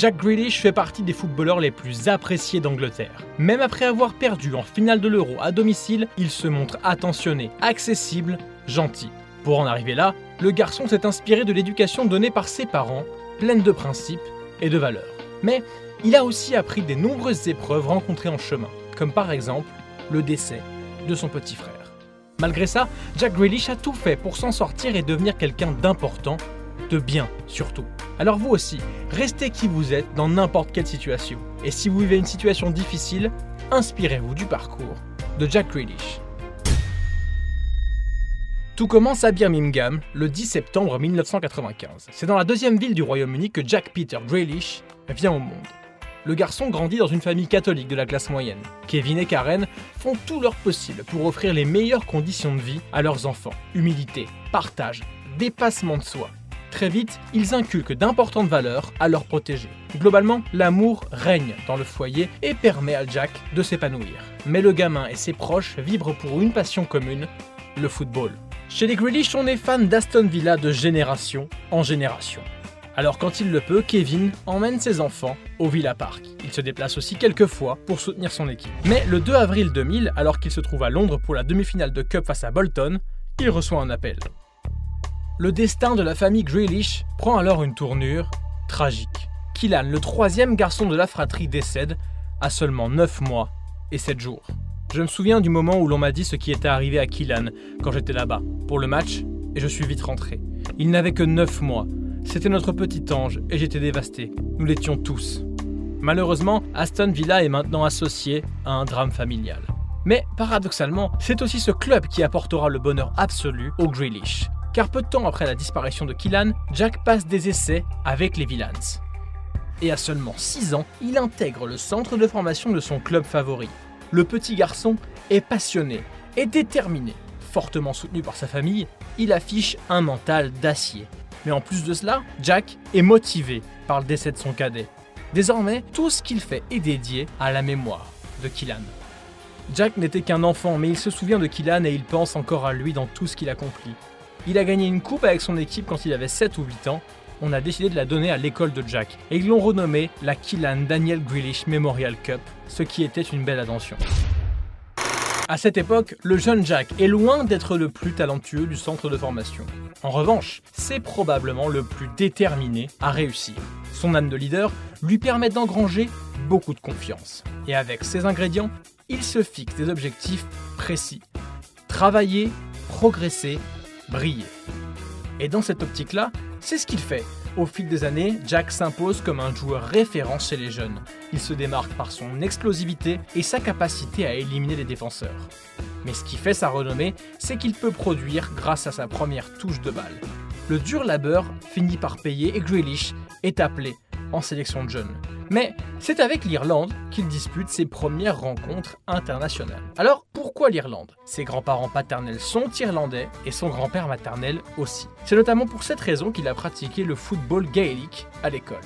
Jack Grealish fait partie des footballeurs les plus appréciés d'Angleterre. Même après avoir perdu en finale de l'Euro à domicile, il se montre attentionné, accessible, gentil. Pour en arriver là, le garçon s'est inspiré de l'éducation donnée par ses parents, pleine de principes et de valeurs. Mais il a aussi appris des nombreuses épreuves rencontrées en chemin, comme par exemple le décès de son petit frère. Malgré ça, Jack Grealish a tout fait pour s'en sortir et devenir quelqu'un d'important, de bien surtout. Alors vous aussi, restez qui vous êtes dans n'importe quelle situation. Et si vous vivez une situation difficile, inspirez-vous du parcours de Jack Grealish. Tout commence à Birmingham le 10 septembre 1995. C'est dans la deuxième ville du Royaume-Uni que Jack Peter Grealish vient au monde. Le garçon grandit dans une famille catholique de la classe moyenne. Kevin et Karen font tout leur possible pour offrir les meilleures conditions de vie à leurs enfants. Humilité, partage, dépassement de soi. Très vite, ils inculquent d'importantes valeurs à leurs protégés. Globalement, l'amour règne dans le foyer et permet à Jack de s'épanouir. Mais le gamin et ses proches vibrent pour une passion commune, le football. Chez les Grealish, on est fan d'Aston Villa de génération en génération. Alors quand il le peut, Kevin emmène ses enfants au Villa Park. Il se déplace aussi quelques fois pour soutenir son équipe. Mais le 2 avril 2000, alors qu'il se trouve à Londres pour la demi-finale de Cup face à Bolton, il reçoit un appel. Le destin de la famille Grealish prend alors une tournure tragique. Killan, le troisième garçon de la fratrie, décède à seulement 9 mois et 7 jours. Je me souviens du moment où l'on m'a dit ce qui était arrivé à Killan quand j'étais là-bas, pour le match, et je suis vite rentré. Il n'avait que 9 mois. C'était notre petit ange, et j'étais dévasté. Nous l'étions tous. Malheureusement, Aston Villa est maintenant associé à un drame familial. Mais paradoxalement, c'est aussi ce club qui apportera le bonheur absolu au Grealish. Car peu de temps après la disparition de Killan, Jack passe des essais avec les Villans. Et à seulement 6 ans, il intègre le centre de formation de son club favori, le petit garçon est passionné et déterminé. Fortement soutenu par sa famille, il affiche un mental d'acier. Mais en plus de cela, Jack est motivé par le décès de son cadet. Désormais, tout ce qu'il fait est dédié à la mémoire de Killan. Jack n'était qu'un enfant, mais il se souvient de Killan et il pense encore à lui dans tout ce qu'il accomplit. Il a gagné une coupe avec son équipe quand il avait 7 ou 8 ans. On a décidé de la donner à l'école de Jack et ils l'ont renommée la Killan Daniel Grealish Memorial Cup, ce qui était une belle attention. À cette époque, le jeune Jack est loin d'être le plus talentueux du centre de formation. En revanche, c'est probablement le plus déterminé à réussir. Son âme de leader lui permet d'engranger beaucoup de confiance. Et avec ces ingrédients, il se fixe des objectifs précis. Travailler, progresser, briller. Et dans cette optique-là, c'est ce qu'il fait. Au fil des années, Jack s'impose comme un joueur référent chez les jeunes. Il se démarque par son explosivité et sa capacité à éliminer les défenseurs. Mais ce qui fait sa renommée, c'est qu'il peut produire grâce à sa première touche de balle. Le dur labeur finit par payer et Grealish est appelé en sélection de jeunes. Mais c'est avec l'Irlande qu'il dispute ses premières rencontres internationales. Alors pourquoi l'Irlande? Ses grands-parents paternels sont irlandais et son grand-père maternel aussi. C'est notamment pour cette raison qu'il a pratiqué le football gaélique à l'école.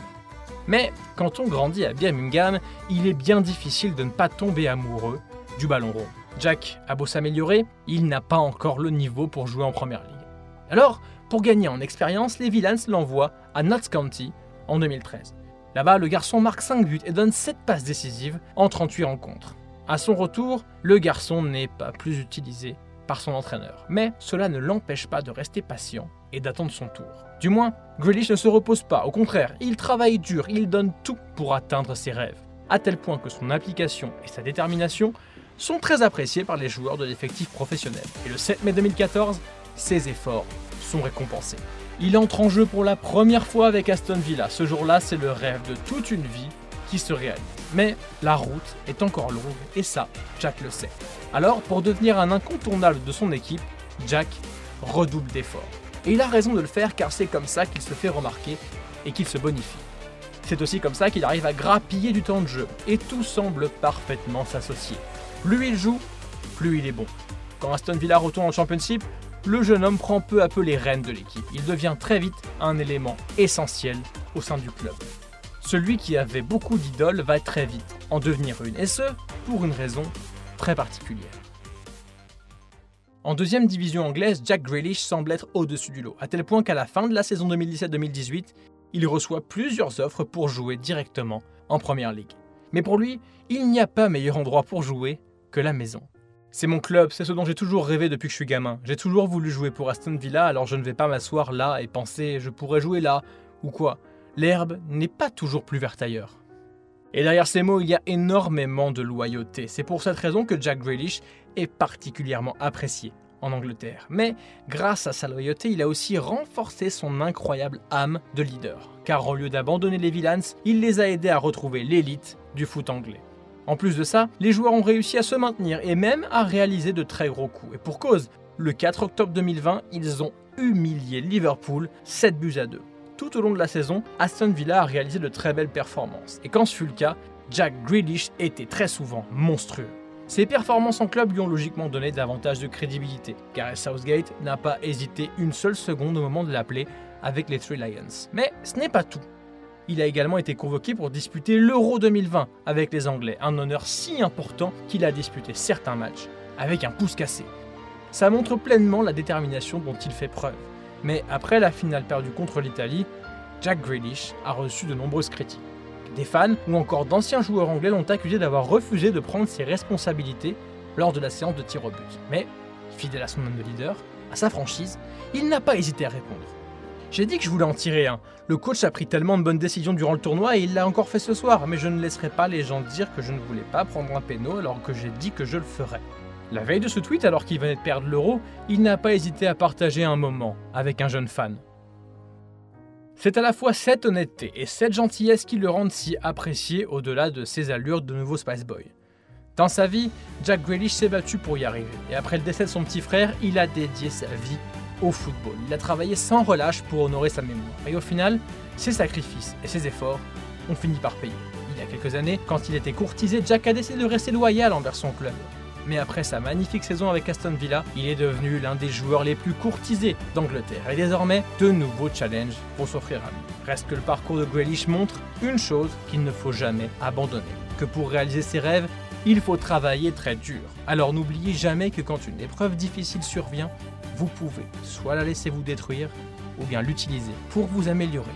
Mais quand on grandit à Birmingham, il est bien difficile de ne pas tomber amoureux du ballon rond. Jack a beau s'améliorer, il n'a pas encore le niveau pour jouer en première ligue. Alors, pour gagner en expérience, les Villains l'envoient à Notts County en 2013. Là-bas, le garçon marque 5 buts et donne 7 passes décisives en 38 rencontres. À son retour, le garçon n'est pas plus utilisé par son entraîneur. Mais cela ne l'empêche pas de rester patient et d'attendre son tour. Du moins, Grealish ne se repose pas, au contraire, il travaille dur, il donne tout pour atteindre ses rêves. À tel point que son application et sa détermination sont très appréciés par les joueurs de l'effectif professionnel. Et le 7 mai 2014, ses efforts sont récompensés. Il entre en jeu pour la première fois avec Aston Villa. Ce jour-là, c'est le rêve de toute une vie qui se réalise. Mais la route est encore longue et ça, Jack le sait. Alors, pour devenir un incontournable de son équipe, Jack redouble d'efforts. Et il a raison de le faire car c'est comme ça qu'il se fait remarquer et qu'il se bonifie. C'est aussi comme ça qu'il arrive à grappiller du temps de jeu et tout semble parfaitement s'associer. Plus il joue, plus il est bon. Quand Aston Villa retourne en Championship, le jeune homme prend peu à peu les rênes de l'équipe. Il devient très vite un élément essentiel au sein du club. Celui qui avait beaucoup d'idoles va très vite en devenir une, et ce, pour une raison très particulière. En deuxième division anglaise, Jack Grealish semble être au-dessus du lot, à tel point qu'à la fin de la saison 2017-2018, il reçoit plusieurs offres pour jouer directement en Première Ligue. Mais pour lui, il n'y a pas meilleur endroit pour jouer que la maison. C'est mon club, c'est ce dont j'ai toujours rêvé depuis que je suis gamin. J'ai toujours voulu jouer pour Aston Villa, alors je ne vais pas m'asseoir là et penser je pourrais jouer là, ou quoi. L'herbe n'est pas toujours plus verte ailleurs. Et derrière ces mots, il y a énormément de loyauté. C'est pour cette raison que Jack Grealish est particulièrement apprécié en Angleterre. Mais grâce à sa loyauté, il a aussi renforcé son incroyable âme de leader. Car au lieu d'abandonner les Villains, il les a aidés à retrouver l'élite du foot anglais. En plus de ça, les joueurs ont réussi à se maintenir et même à réaliser de très gros coups. Et pour cause, le 4 octobre 2020, ils ont humilié Liverpool 7 buts à 2 tout au long de la saison, Aston Villa a réalisé de très belles performances. Et quand ce fut le cas, Jack Grealish était très souvent monstrueux. Ses performances en club lui ont logiquement donné davantage de crédibilité. Gareth Southgate n'a pas hésité une seule seconde au moment de l'appeler avec les Three Lions. Mais ce n'est pas tout. Il a également été convoqué pour disputer l'Euro 2020 avec les Anglais, un honneur si important qu'il a disputé certains matchs avec un pouce cassé. Ça montre pleinement la détermination dont il fait preuve. Mais après la finale perdue contre l'Italie, Jack Grealish a reçu de nombreuses critiques. Des fans ou encore d'anciens joueurs anglais l'ont accusé d'avoir refusé de prendre ses responsabilités lors de la séance de tir au but. Mais, fidèle à son homme de leader, à sa franchise, il n'a pas hésité à répondre. J'ai dit que je voulais en tirer un. Le coach a pris tellement de bonnes décisions durant le tournoi et il l'a encore fait ce soir, mais je ne laisserai pas les gens dire que je ne voulais pas prendre un péno alors que j'ai dit que je le ferais. La veille de ce tweet, alors qu'il venait de perdre l'euro, il n'a pas hésité à partager un moment avec un jeune fan. C'est à la fois cette honnêteté et cette gentillesse qui le rendent si apprécié au-delà de ses allures de nouveau Spice Boy. Dans sa vie, Jack Grealish s'est battu pour y arriver, et après le décès de son petit frère, il a dédié sa vie au football. Il a travaillé sans relâche pour honorer sa mémoire, et au final, ses sacrifices et ses efforts ont fini par payer. Il y a quelques années, quand il était courtisé, Jack a décidé de rester loyal envers son club mais après sa magnifique saison avec Aston Villa, il est devenu l'un des joueurs les plus courtisés d'Angleterre et désormais de nouveaux challenges pour s'offrir à lui. Reste que le parcours de Grealish montre une chose qu'il ne faut jamais abandonner, que pour réaliser ses rêves, il faut travailler très dur. Alors n'oubliez jamais que quand une épreuve difficile survient, vous pouvez soit la laisser vous détruire, ou bien l'utiliser pour vous améliorer.